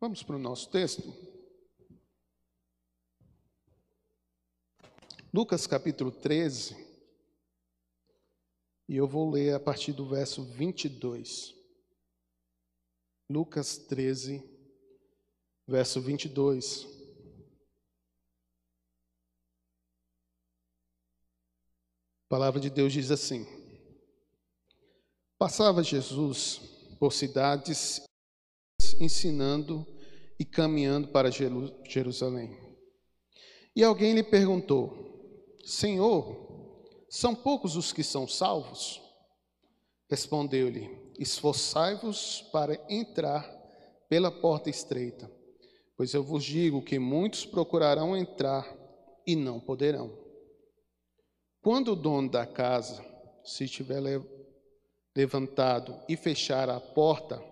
Vamos para o nosso texto. Lucas capítulo 13. E eu vou ler a partir do verso 22. Lucas 13, verso 22. A palavra de Deus diz assim: Passava Jesus por cidades ensinando e caminhando para Jerusalém. E alguém lhe perguntou: Senhor, são poucos os que são salvos? Respondeu-lhe: Esforçai-vos para entrar pela porta estreita, pois eu vos digo que muitos procurarão entrar e não poderão. Quando o dono da casa se tiver levantado e fechar a porta,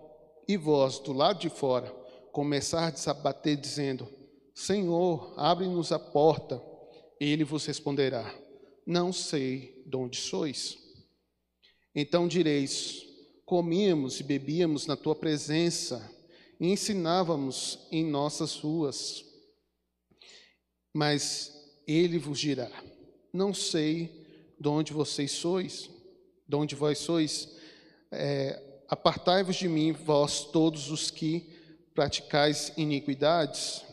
e vós do lado de fora começardes a bater, dizendo: Senhor, abre-nos a porta, ele vos responderá: Não sei de onde sois. Então direis: Comíamos e bebíamos na tua presença, e ensinávamos em nossas ruas. Mas ele vos dirá: Não sei de onde vocês sois, de onde vós sois. É, Apartai-vos de mim, vós todos os que praticais iniquidades.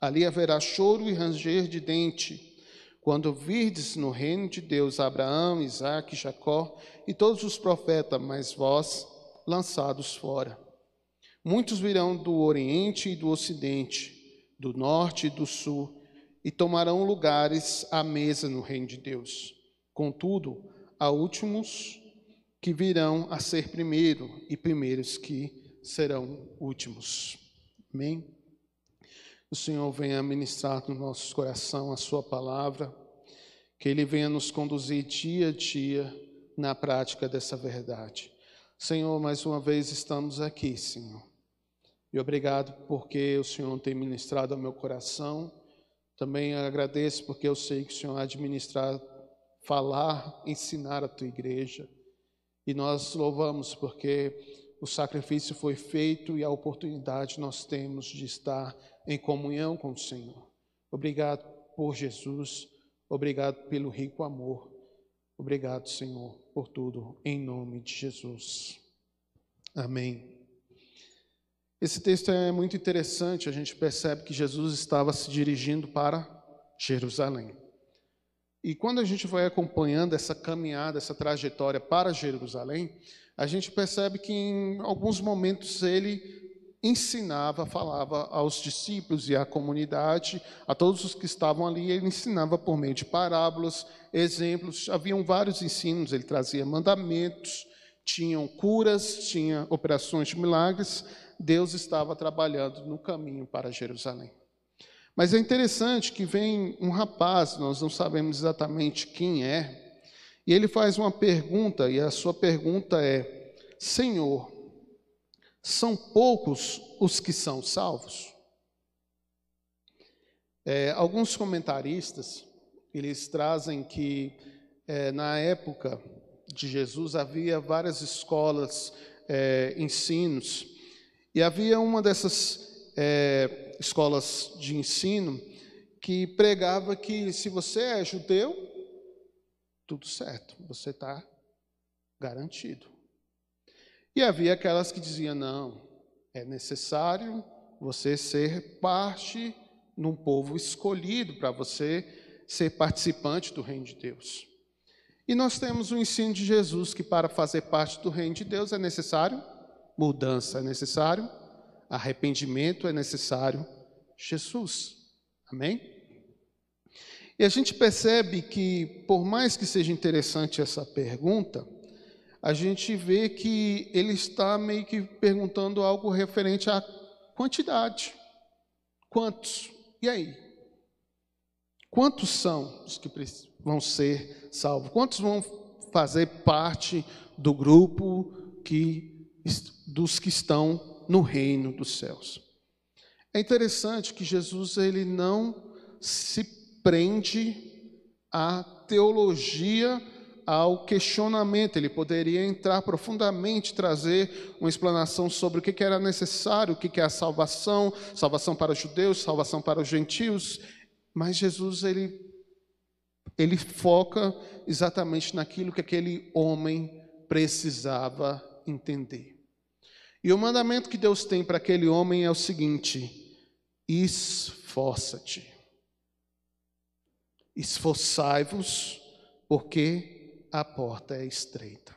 Ali haverá choro e ranger de dente, quando virdes no reino de Deus Abraão, Isaque, Jacó e todos os profetas, mas vós lançados fora. Muitos virão do Oriente e do Ocidente, do Norte e do Sul, e tomarão lugares à mesa no reino de Deus. Contudo, há últimos que virão a ser primeiro e primeiros que serão últimos. Amém? O Senhor venha ministrar no nosso coração a Sua palavra, que Ele venha nos conduzir dia a dia na prática dessa verdade. Senhor, mais uma vez estamos aqui, Senhor. E obrigado porque o Senhor tem ministrado ao meu coração. Também agradeço porque eu sei que o Senhor há de ministrar, falar, ensinar a tua igreja. E nós louvamos porque o sacrifício foi feito e a oportunidade nós temos de estar em comunhão com o Senhor. Obrigado por Jesus, obrigado pelo rico amor. Obrigado, Senhor, por tudo, em nome de Jesus. Amém. Esse texto é muito interessante, a gente percebe que Jesus estava se dirigindo para Jerusalém. E quando a gente vai acompanhando essa caminhada, essa trajetória para Jerusalém, a gente percebe que em alguns momentos ele ensinava, falava aos discípulos e à comunidade, a todos os que estavam ali, ele ensinava por meio de parábolas, exemplos, haviam vários ensinos, ele trazia mandamentos, tinham curas, tinha operações de milagres, Deus estava trabalhando no caminho para Jerusalém. Mas é interessante que vem um rapaz, nós não sabemos exatamente quem é, e ele faz uma pergunta, e a sua pergunta é: Senhor, são poucos os que são salvos? É, alguns comentaristas eles trazem que é, na época de Jesus havia várias escolas, é, ensinos, e havia uma dessas é, escolas de ensino que pregava que se você é judeu, tudo certo, você está garantido. E havia aquelas que diziam: não, é necessário você ser parte num povo escolhido para você ser participante do reino de Deus. E nós temos o ensino de Jesus que para fazer parte do reino de Deus é necessário mudança, é necessário arrependimento é necessário Jesus. Amém? E a gente percebe que, por mais que seja interessante essa pergunta, a gente vê que ele está meio que perguntando algo referente à quantidade. Quantos? E aí? Quantos são os que vão ser salvos? Quantos vão fazer parte do grupo que, dos que estão no reino dos céus. É interessante que Jesus ele não se prende à teologia ao questionamento, ele poderia entrar profundamente, trazer uma explanação sobre o que era necessário, o que é a salvação, salvação para os judeus, salvação para os gentios, mas Jesus ele, ele foca exatamente naquilo que aquele homem precisava entender. E o mandamento que Deus tem para aquele homem é o seguinte: esforça-te. Esforçai-vos, porque a porta é estreita.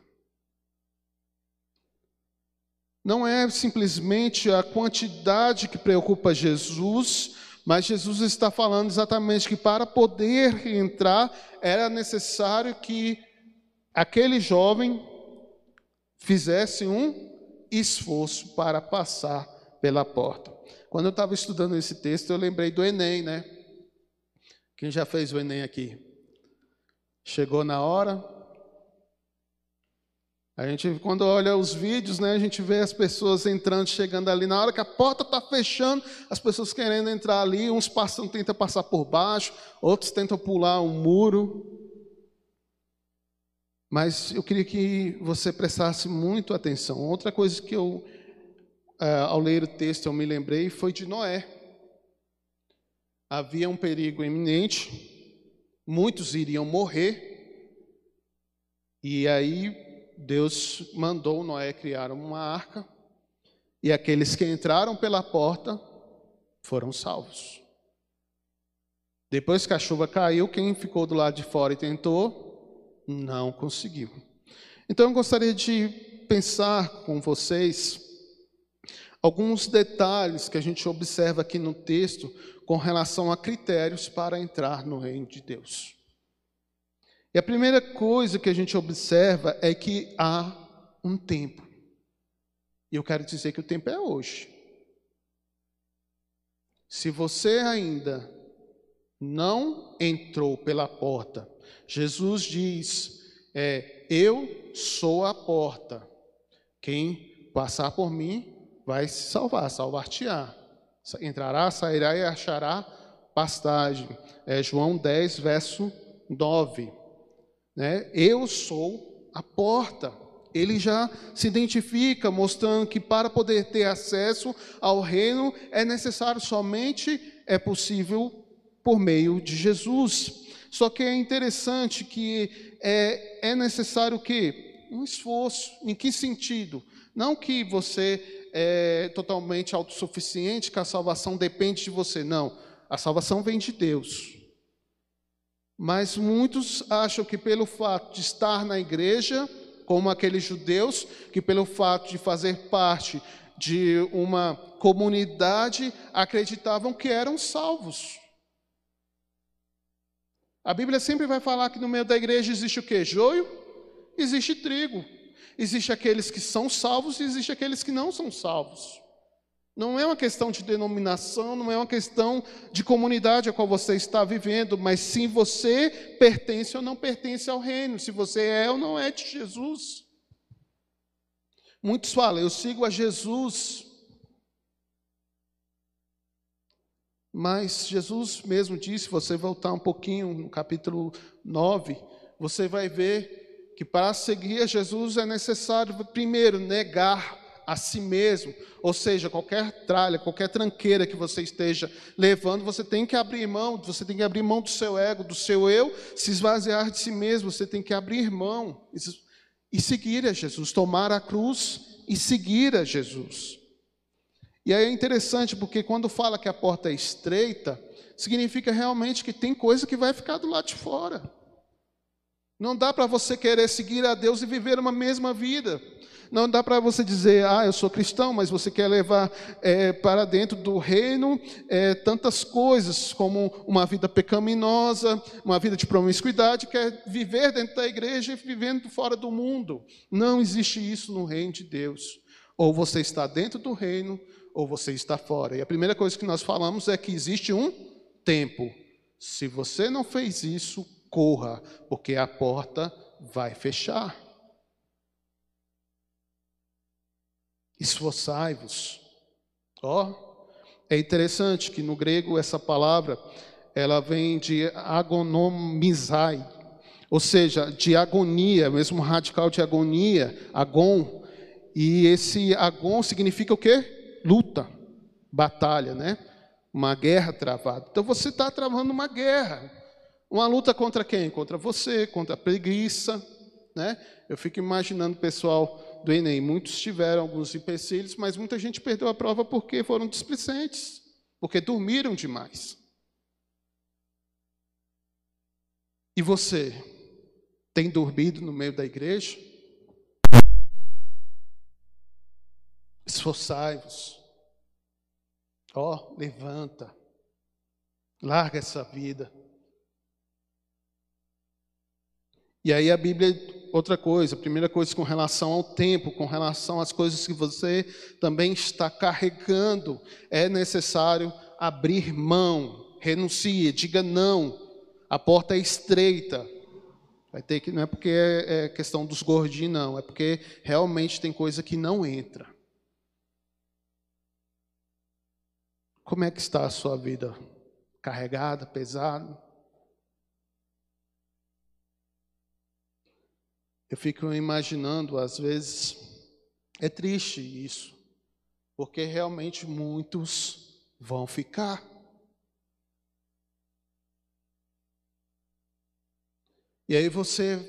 Não é simplesmente a quantidade que preocupa Jesus, mas Jesus está falando exatamente que para poder entrar era necessário que aquele jovem fizesse um esforço para passar pela porta. Quando eu estava estudando esse texto, eu lembrei do Enem, né? Quem já fez o Enem aqui? Chegou na hora. A gente, quando olha os vídeos, né, a gente vê as pessoas entrando, chegando ali. Na hora que a porta está fechando, as pessoas querendo entrar ali, uns passam, tentam passar por baixo, outros tentam pular um muro. Mas eu queria que você prestasse muito atenção. Outra coisa que eu, é, ao ler o texto, eu me lembrei foi de Noé. Havia um perigo iminente, muitos iriam morrer, e aí Deus mandou Noé criar uma arca, e aqueles que entraram pela porta foram salvos. Depois que a chuva caiu, quem ficou do lado de fora e tentou, não conseguiu. Então eu gostaria de pensar com vocês alguns detalhes que a gente observa aqui no texto com relação a critérios para entrar no reino de Deus. E a primeira coisa que a gente observa é que há um tempo. E eu quero dizer que o tempo é hoje. Se você ainda não entrou pela porta Jesus diz: é, Eu sou a porta. Quem passar por mim vai se salvar, salvar-te-á. Entrará, sairá e achará pastagem. É João 10, verso 9. Né? Eu sou a porta. Ele já se identifica, mostrando que para poder ter acesso ao reino é necessário somente, é possível por meio de Jesus. Só que é interessante que é, é necessário o quê? Um esforço. Em que sentido? Não que você é totalmente autossuficiente, que a salvação depende de você. Não. A salvação vem de Deus. Mas muitos acham que pelo fato de estar na igreja, como aqueles judeus, que pelo fato de fazer parte de uma comunidade, acreditavam que eram salvos. A Bíblia sempre vai falar que no meio da igreja existe o que? Joio? Existe trigo. Existe aqueles que são salvos e existe aqueles que não são salvos. Não é uma questão de denominação, não é uma questão de comunidade a qual você está vivendo, mas sim você pertence ou não pertence ao reino, se você é ou não é de Jesus. Muitos falam, eu sigo a Jesus, Mas Jesus mesmo disse, se você voltar um pouquinho no capítulo 9, você vai ver que para seguir a Jesus é necessário, primeiro, negar a si mesmo, ou seja, qualquer tralha, qualquer tranqueira que você esteja levando, você tem que abrir mão, você tem que abrir mão do seu ego, do seu eu, se esvaziar de si mesmo, você tem que abrir mão e seguir a Jesus, tomar a cruz e seguir a Jesus. E aí é interessante porque quando fala que a porta é estreita, significa realmente que tem coisa que vai ficar do lado de fora. Não dá para você querer seguir a Deus e viver uma mesma vida. Não dá para você dizer, ah, eu sou cristão, mas você quer levar é, para dentro do reino é, tantas coisas, como uma vida pecaminosa, uma vida de promiscuidade, quer viver dentro da igreja e vivendo fora do mundo. Não existe isso no reino de Deus. Ou você está dentro do reino, ou você está fora. E a primeira coisa que nós falamos é que existe um tempo. Se você não fez isso, corra, porque a porta vai fechar. Esforçai-vos. Ó, oh, é interessante que no grego essa palavra ela vem de agonomizai, ou seja, de agonia, mesmo radical de agonia, agon. E esse agon significa o quê? Luta, batalha, né? Uma guerra travada. Então você está travando uma guerra. Uma luta contra quem? Contra você, contra a preguiça, né? Eu fico imaginando o pessoal do Enem. Muitos tiveram alguns empecilhos, mas muita gente perdeu a prova porque foram displicentes, porque dormiram demais. E você tem dormido no meio da igreja? Esforçai-vos. Ó, oh, levanta. Larga essa vida. E aí a Bíblia, outra coisa, primeira coisa com relação ao tempo, com relação às coisas que você também está carregando, é necessário abrir mão, renuncie, diga não. A porta é estreita. Vai ter que não é porque é, é questão dos gordinhos não, é porque realmente tem coisa que não entra. Como é que está a sua vida? Carregada, pesada? Eu fico imaginando, às vezes, é triste isso, porque realmente muitos vão ficar. E aí você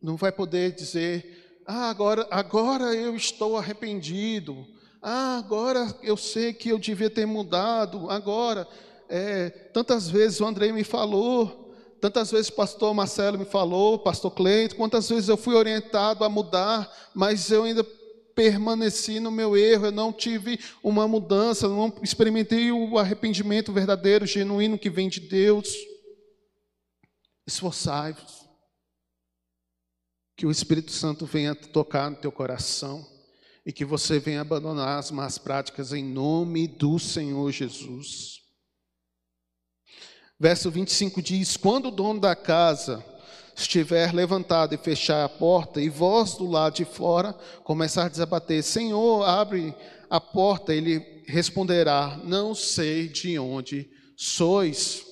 não vai poder dizer, ah, agora, agora eu estou arrependido, ah, agora eu sei que eu devia ter mudado, agora, é, tantas vezes o Andrei me falou, Tantas vezes o pastor Marcelo me falou, pastor Cleito, quantas vezes eu fui orientado a mudar, mas eu ainda permaneci no meu erro, eu não tive uma mudança, não experimentei o arrependimento verdadeiro, genuíno que vem de Deus. Esforçai-vos. Que o Espírito Santo venha tocar no teu coração e que você venha abandonar as más práticas em nome do Senhor Jesus. Verso 25 diz: Quando o dono da casa estiver levantado e fechar a porta, e vós do lado de fora começar a desabater, Senhor, abre a porta, ele responderá: Não sei de onde sois.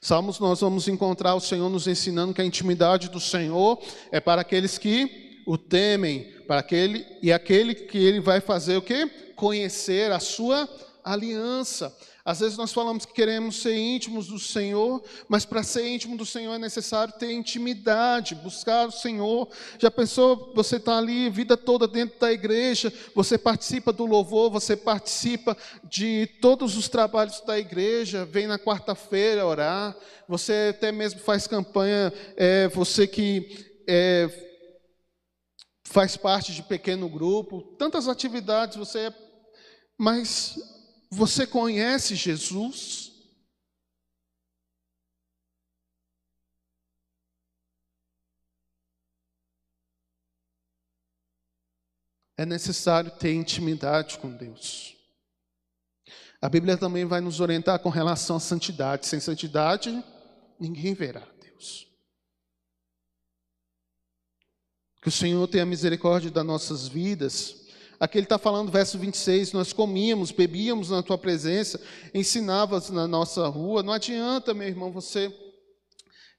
Salmos, nós vamos encontrar o Senhor nos ensinando que a intimidade do Senhor é para aqueles que o temem, para aquele e aquele que ele vai fazer o que? Conhecer a sua aliança. Às vezes nós falamos que queremos ser íntimos do Senhor, mas para ser íntimo do Senhor é necessário ter intimidade, buscar o Senhor. Já pensou, você está ali a vida toda dentro da igreja, você participa do louvor, você participa de todos os trabalhos da igreja, vem na quarta-feira orar, você até mesmo faz campanha, é, você que é, faz parte de pequeno grupo, tantas atividades, você é, mas você conhece Jesus? É necessário ter intimidade com Deus. A Bíblia também vai nos orientar com relação à santidade. Sem santidade, ninguém verá Deus. Que o Senhor tenha misericórdia das nossas vidas Aqui ele está falando, verso 26, nós comíamos, bebíamos na tua presença, ensinavas na nossa rua. Não adianta, meu irmão, você.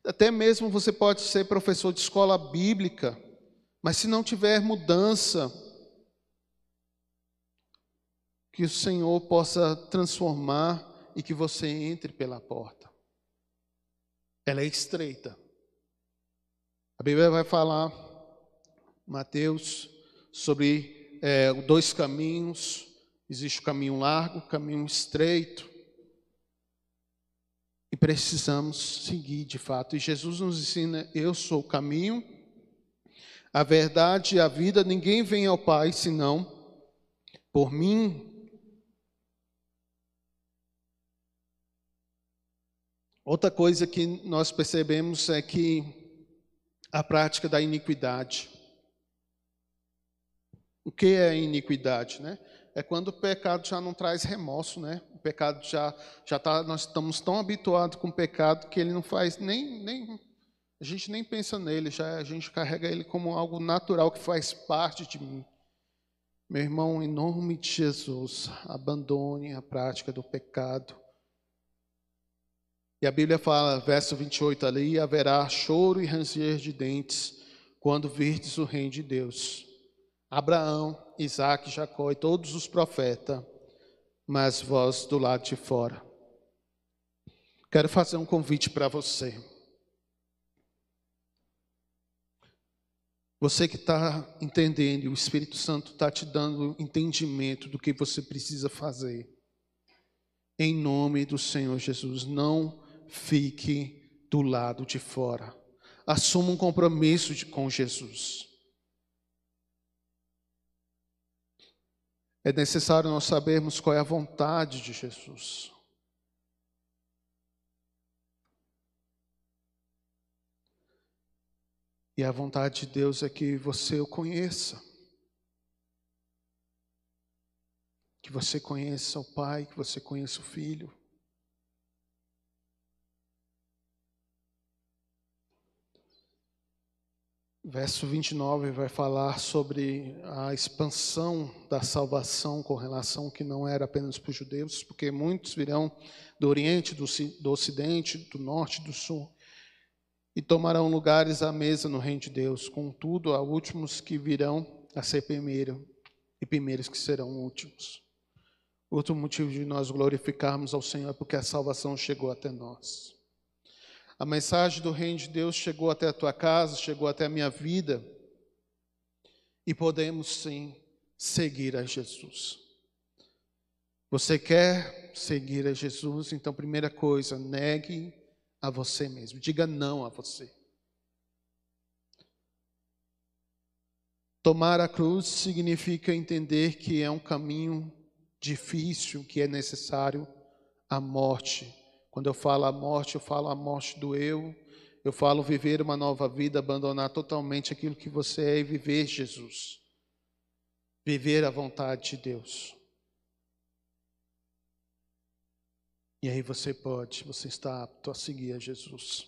Até mesmo você pode ser professor de escola bíblica, mas se não tiver mudança, que o Senhor possa transformar e que você entre pela porta. Ela é estreita. A Bíblia vai falar, Mateus, sobre é, dois caminhos, existe o caminho largo, o caminho estreito. E precisamos seguir de fato. E Jesus nos ensina: eu sou o caminho, a verdade e a vida. Ninguém vem ao Pai senão por mim. Outra coisa que nós percebemos é que a prática da iniquidade. O que é iniquidade, né? É quando o pecado já não traz remorso, né? O pecado já já tá, nós estamos tão habituados com o pecado que ele não faz nem nem a gente nem pensa nele, já a gente carrega ele como algo natural que faz parte de mim. Meu irmão, em nome de Jesus, abandone a prática do pecado. E a Bíblia fala, verso 28 ali, haverá choro e ranger de dentes quando virdes o reino de Deus. Abraão, Isaac, Jacó e todos os profetas, mas vós do lado de fora. Quero fazer um convite para você. Você que está entendendo, o Espírito Santo está te dando entendimento do que você precisa fazer. Em nome do Senhor Jesus, não fique do lado de fora. Assuma um compromisso de, com Jesus. É necessário nós sabermos qual é a vontade de Jesus. E a vontade de Deus é que você o conheça. Que você conheça o Pai, que você conheça o Filho. Verso 29 vai falar sobre a expansão da salvação com relação que não era apenas para os judeus, porque muitos virão do Oriente, do, do Ocidente, do Norte, do Sul, e tomarão lugares à mesa no reino de Deus. Contudo, há últimos que virão a ser primeiro, e primeiros que serão últimos. Outro motivo de nós glorificarmos ao Senhor é porque a salvação chegou até nós. A mensagem do reino de Deus chegou até a tua casa, chegou até a minha vida. E podemos sim seguir a Jesus. Você quer seguir a Jesus? Então, primeira coisa, negue a você mesmo. Diga não a você. Tomar a cruz significa entender que é um caminho difícil, que é necessário a morte quando eu falo a morte, eu falo a morte do eu, eu falo viver uma nova vida, abandonar totalmente aquilo que você é e viver Jesus. Viver a vontade de Deus. E aí você pode, você está apto a seguir a Jesus.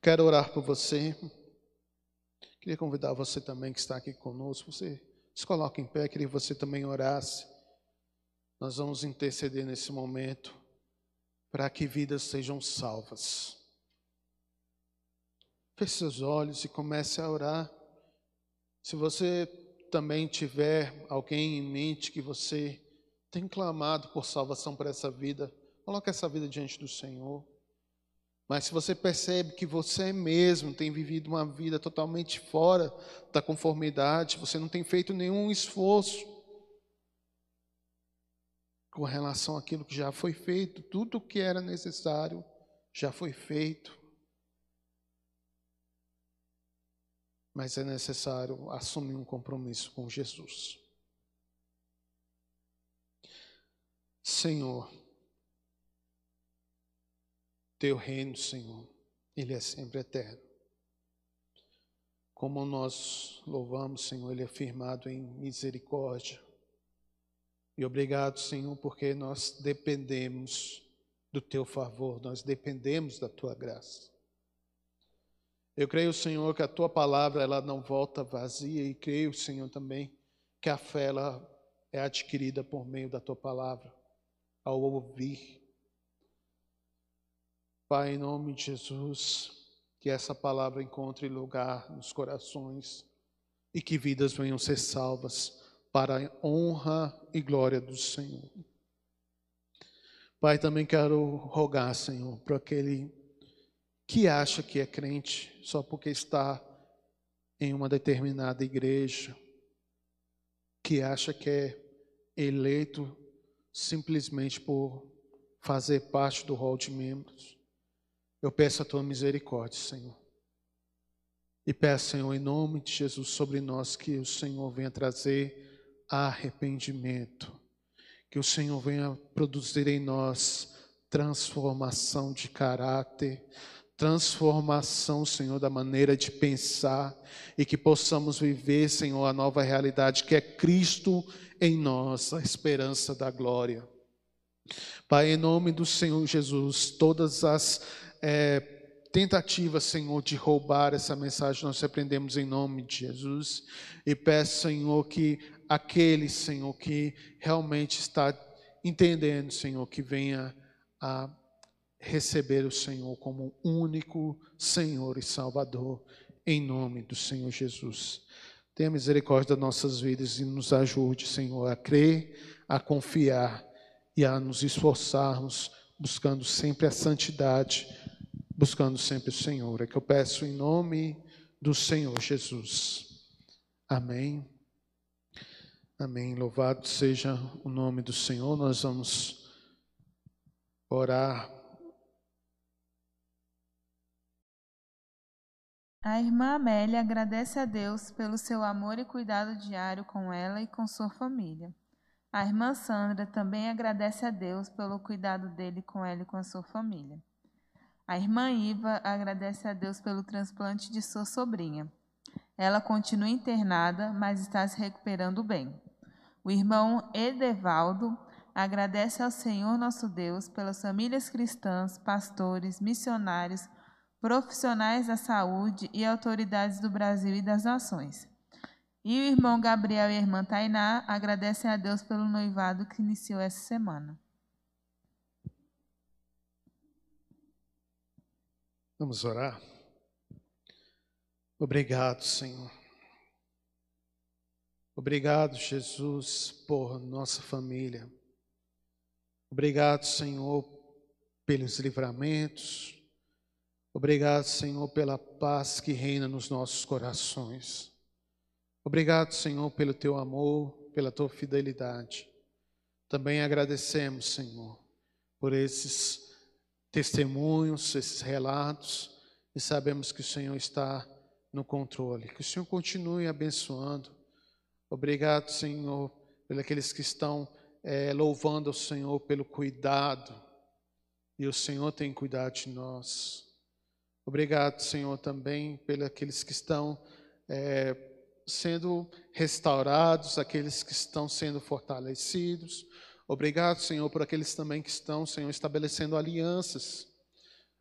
Quero orar por você. Queria convidar você também que está aqui conosco. Você se coloque em pé, queria que você também orasse. Nós vamos interceder nesse momento para que vidas sejam salvas. Feche seus olhos e comece a orar. Se você também tiver alguém em mente que você tem clamado por salvação para essa vida, coloque essa vida diante do Senhor. Mas se você percebe que você mesmo tem vivido uma vida totalmente fora da conformidade, você não tem feito nenhum esforço com relação àquilo que já foi feito, tudo o que era necessário já foi feito. Mas é necessário assumir um compromisso com Jesus. Senhor, teu reino, Senhor, ele é sempre eterno. Como nós louvamos, Senhor, ele é firmado em misericórdia e obrigado, Senhor, porque nós dependemos do teu favor, nós dependemos da tua graça. Eu creio, Senhor, que a tua palavra ela não volta vazia e creio, Senhor, também que a fé ela é adquirida por meio da tua palavra, ao ouvir. Pai, em nome de Jesus, que essa palavra encontre lugar nos corações e que vidas venham ser salvas para a honra e glória do Senhor. Pai, também quero rogar, Senhor, para aquele que acha que é crente só porque está em uma determinada igreja, que acha que é eleito simplesmente por fazer parte do rol de membros. Eu peço a tua misericórdia, Senhor. E peço, Senhor, em nome de Jesus sobre nós, que o Senhor venha trazer arrependimento. Que o Senhor venha produzir em nós transformação de caráter, transformação, Senhor, da maneira de pensar e que possamos viver, Senhor, a nova realidade que é Cristo em nós, a esperança da glória. Pai, em nome do Senhor Jesus, todas as é, tentativas, Senhor, de roubar essa mensagem, nós repreendemos em nome de Jesus e peço, Senhor, que aquele, Senhor, que realmente está entendendo, Senhor, que venha a receber o Senhor como único Senhor e Salvador, em nome do Senhor Jesus. Tenha misericórdia das nossas vidas e nos ajude, Senhor, a crer, a confiar e a nos esforçarmos, buscando sempre a santidade, buscando sempre o Senhor. É que eu peço em nome do Senhor Jesus. Amém. Amém. Louvado seja o nome do Senhor. Nós vamos orar. A irmã Amélia agradece a Deus pelo seu amor e cuidado diário com ela e com sua família. A irmã Sandra também agradece a Deus pelo cuidado dele com ela e com a sua família. A irmã Iva agradece a Deus pelo transplante de sua sobrinha. Ela continua internada, mas está se recuperando bem. O irmão Edevaldo agradece ao Senhor nosso Deus pelas famílias cristãs, pastores, missionários, profissionais da saúde e autoridades do Brasil e das nações. E o irmão Gabriel e a irmã Tainá agradecem a Deus pelo noivado que iniciou essa semana. Vamos orar. Obrigado, Senhor. Obrigado, Jesus, por nossa família. Obrigado, Senhor, pelos livramentos. Obrigado, Senhor, pela paz que reina nos nossos corações. Obrigado, Senhor, pelo teu amor, pela tua fidelidade. Também agradecemos, Senhor, por esses testemunhos, esses relatos, e sabemos que o Senhor está no controle. Que o Senhor continue abençoando Obrigado, Senhor, pelos aqueles que estão é, louvando o Senhor pelo cuidado. E o Senhor tem cuidado de nós. Obrigado, Senhor, também pelos aqueles que estão é, sendo restaurados, aqueles que estão sendo fortalecidos. Obrigado, Senhor, por aqueles também que estão, Senhor, estabelecendo alianças.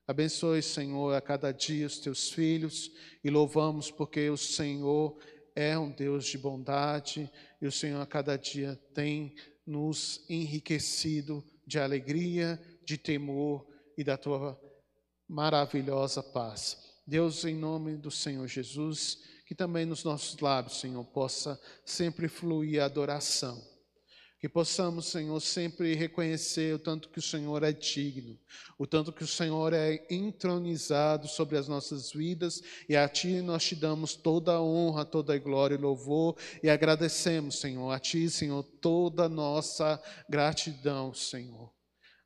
Abençoe, Senhor, a cada dia os teus filhos e louvamos porque o Senhor é um Deus de bondade e o Senhor a cada dia tem nos enriquecido de alegria, de temor e da tua maravilhosa paz. Deus, em nome do Senhor Jesus, que também nos nossos lábios, Senhor, possa sempre fluir a adoração que possamos, Senhor, sempre reconhecer o tanto que o Senhor é digno, o tanto que o Senhor é entronizado sobre as nossas vidas, e a Ti nós te damos toda a honra, toda a glória e louvor, e agradecemos, Senhor, a Ti, Senhor, toda a nossa gratidão, Senhor.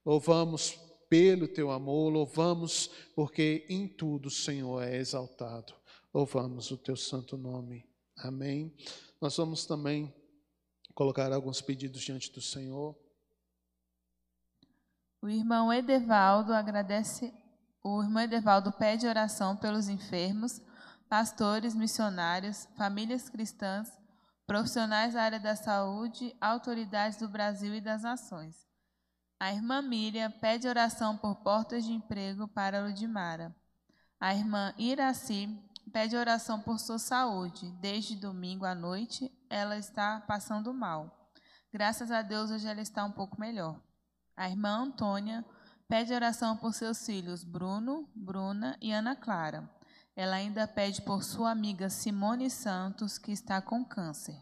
Louvamos pelo Teu amor, louvamos porque em tudo o Senhor é exaltado. Louvamos o Teu santo nome. Amém. Nós vamos também colocar alguns pedidos diante do Senhor. O irmão Edevaldo agradece, o irmão Edevaldo pede oração pelos enfermos, pastores, missionários, famílias cristãs, profissionais da área da saúde, autoridades do Brasil e das nações. A irmã Miriam pede oração por portas de emprego para Ludmara. A irmã Iraci pede oração por sua saúde. Desde domingo à noite, ela está passando mal. Graças a Deus, hoje ela está um pouco melhor. A irmã Antônia pede oração por seus filhos Bruno, Bruna e Ana Clara. Ela ainda pede por sua amiga Simone Santos, que está com câncer.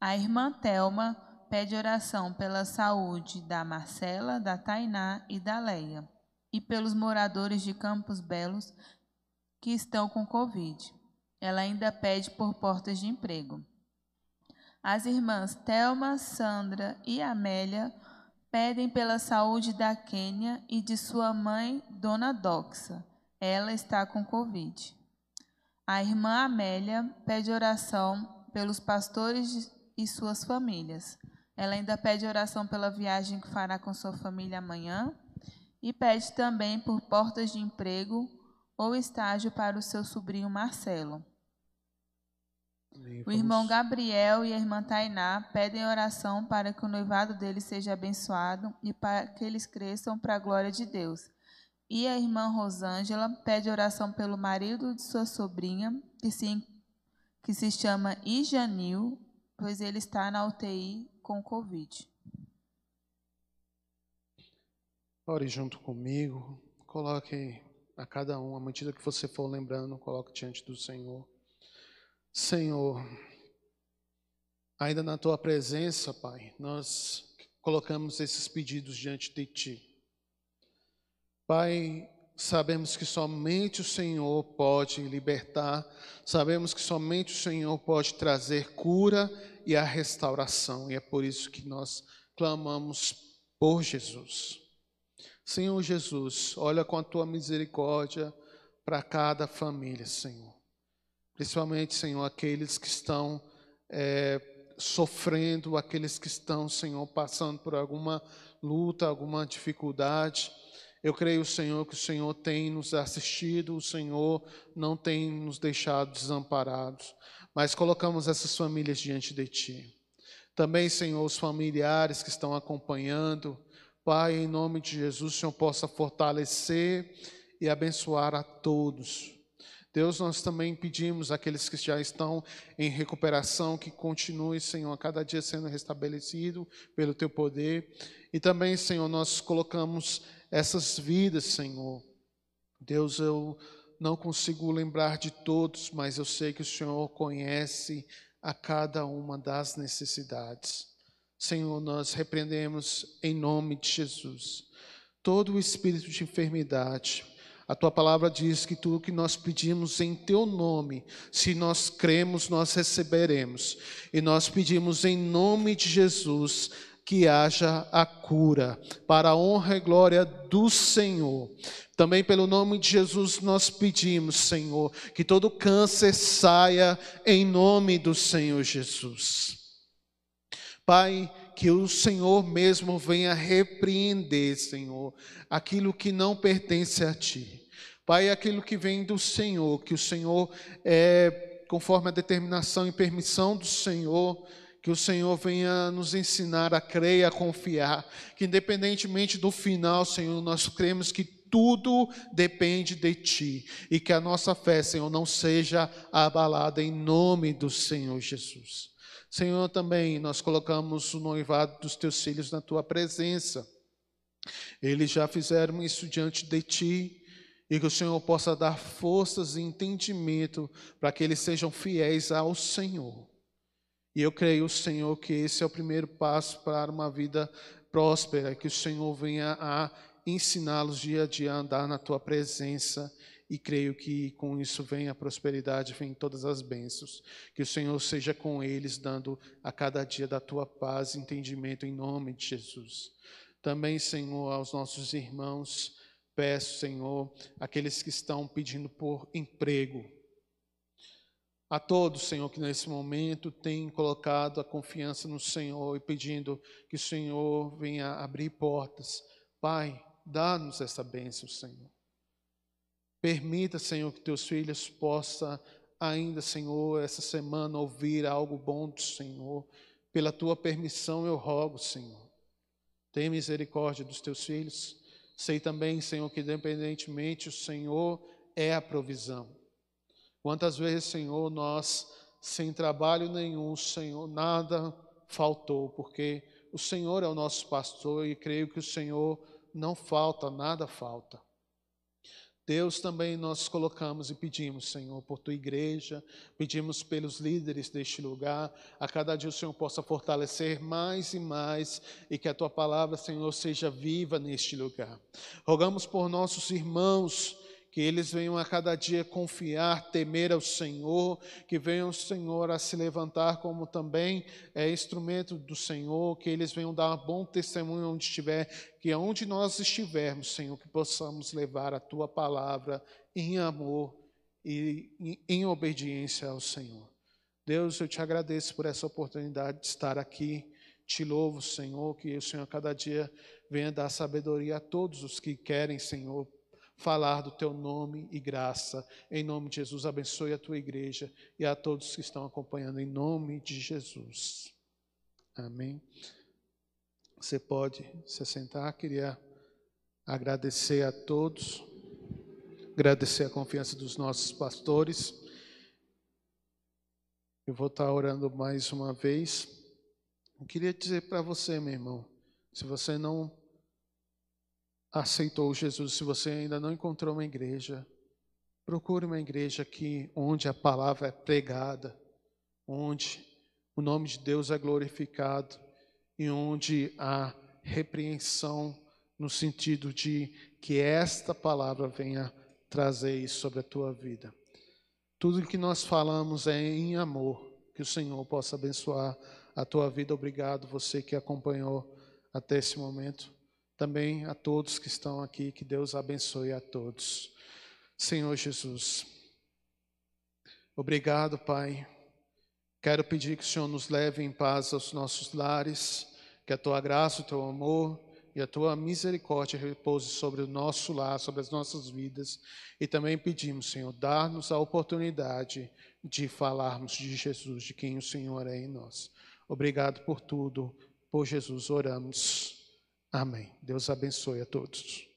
A irmã Telma pede oração pela saúde da Marcela, da Tainá e da Leia, e pelos moradores de Campos Belos que estão com Covid. Ela ainda pede por portas de emprego. As irmãs Thelma, Sandra e Amélia pedem pela saúde da Quênia e de sua mãe, Dona Doxa. Ela está com Covid. A irmã Amélia pede oração pelos pastores e suas famílias. Ela ainda pede oração pela viagem que fará com sua família amanhã e pede também por portas de emprego ou estágio para o seu sobrinho Marcelo. O irmão Gabriel e a irmã Tainá pedem oração para que o noivado deles seja abençoado e para que eles cresçam para a glória de Deus. E a irmã Rosângela pede oração pelo marido de sua sobrinha, que se, que se chama Ijanil, pois ele está na UTI com Covid. Ore junto comigo. Coloque a cada um, à medida que você for lembrando, coloque diante do Senhor. Senhor, ainda na tua presença, Pai, nós colocamos esses pedidos diante de ti. Pai, sabemos que somente o Senhor pode libertar, sabemos que somente o Senhor pode trazer cura e a restauração, e é por isso que nós clamamos por Jesus. Senhor Jesus, olha com a tua misericórdia para cada família, Senhor. Principalmente, Senhor, aqueles que estão é, sofrendo, aqueles que estão, Senhor, passando por alguma luta, alguma dificuldade. Eu creio, Senhor, que o Senhor tem nos assistido, o Senhor não tem nos deixado desamparados, mas colocamos essas famílias diante de Ti. Também, Senhor, os familiares que estão acompanhando, Pai, em nome de Jesus, o Senhor possa fortalecer e abençoar a todos. Deus, nós também pedimos àqueles que já estão em recuperação que continue, Senhor, a cada dia sendo restabelecido pelo teu poder. E também, Senhor, nós colocamos essas vidas, Senhor. Deus, eu não consigo lembrar de todos, mas eu sei que o Senhor conhece a cada uma das necessidades. Senhor, nós repreendemos em nome de Jesus todo o espírito de enfermidade. A tua palavra diz que tudo que nós pedimos em teu nome, se nós cremos, nós receberemos. E nós pedimos em nome de Jesus que haja a cura, para a honra e glória do Senhor. Também pelo nome de Jesus nós pedimos, Senhor, que todo câncer saia em nome do Senhor Jesus. Pai, que o Senhor mesmo venha repreender, Senhor, aquilo que não pertence a Ti. Pai, aquilo que vem do Senhor, que o Senhor, é, conforme a determinação e permissão do Senhor, que o Senhor venha nos ensinar a crer e a confiar, que independentemente do final, Senhor, nós cremos que tudo depende de Ti e que a nossa fé, Senhor, não seja abalada em nome do Senhor Jesus. Senhor, também nós colocamos o noivado dos teus filhos na tua presença. Eles já fizeram isso diante de ti, e que o Senhor possa dar forças e entendimento para que eles sejam fiéis ao Senhor. E eu creio, Senhor, que esse é o primeiro passo para uma vida próspera, que o Senhor venha a ensiná-los dia a dia a andar na tua presença e creio que com isso vem a prosperidade, vem todas as bênçãos. Que o Senhor seja com eles, dando a cada dia da tua paz e entendimento em nome de Jesus. Também, Senhor, aos nossos irmãos, peço, Senhor, aqueles que estão pedindo por emprego. A todos, Senhor, que nesse momento têm colocado a confiança no Senhor e pedindo que o Senhor venha abrir portas. Pai, dá-nos essa bênção, Senhor. Permita, Senhor, que teus filhos possam ainda, Senhor, essa semana ouvir algo bom do Senhor. Pela tua permissão eu rogo, Senhor. Tenha misericórdia dos teus filhos. Sei também, Senhor, que independentemente o Senhor é a provisão. Quantas vezes, Senhor, nós, sem trabalho nenhum, Senhor, nada faltou, porque o Senhor é o nosso pastor e creio que o Senhor não falta, nada falta. Deus também nós colocamos e pedimos, Senhor, por tua igreja, pedimos pelos líderes deste lugar, a cada dia o Senhor possa fortalecer mais e mais e que a tua palavra, Senhor, seja viva neste lugar. Rogamos por nossos irmãos que eles venham a cada dia confiar, temer ao Senhor, que venham, Senhor, a se levantar como também é instrumento do Senhor, que eles venham dar um bom testemunho onde estiver, que onde nós estivermos, Senhor, que possamos levar a tua palavra em amor e em obediência ao Senhor. Deus, eu te agradeço por essa oportunidade de estar aqui. Te louvo, Senhor, que o Senhor cada dia venha dar sabedoria a todos os que querem, Senhor, falar do teu nome e graça. Em nome de Jesus, abençoe a tua igreja e a todos que estão acompanhando, em nome de Jesus. Amém. Você pode se sentar, queria agradecer a todos, agradecer a confiança dos nossos pastores. Eu vou estar orando mais uma vez. Eu queria dizer para você, meu irmão, se você não aceitou Jesus, se você ainda não encontrou uma igreja, procure uma igreja que onde a palavra é pregada, onde o nome de Deus é glorificado e onde há repreensão no sentido de que esta palavra venha trazer isso sobre a tua vida. Tudo que nós falamos é em amor, que o Senhor possa abençoar a tua vida. Obrigado você que acompanhou até esse momento. Também a todos que estão aqui, que Deus abençoe a todos. Senhor Jesus, obrigado, Pai. Quero pedir que o Senhor nos leve em paz aos nossos lares, que a tua graça, o teu amor e a tua misericórdia repouse sobre o nosso lar, sobre as nossas vidas. E também pedimos, Senhor, dar-nos a oportunidade de falarmos de Jesus, de quem o Senhor é em nós. Obrigado por tudo. Por Jesus oramos. Amém. Deus abençoe a todos.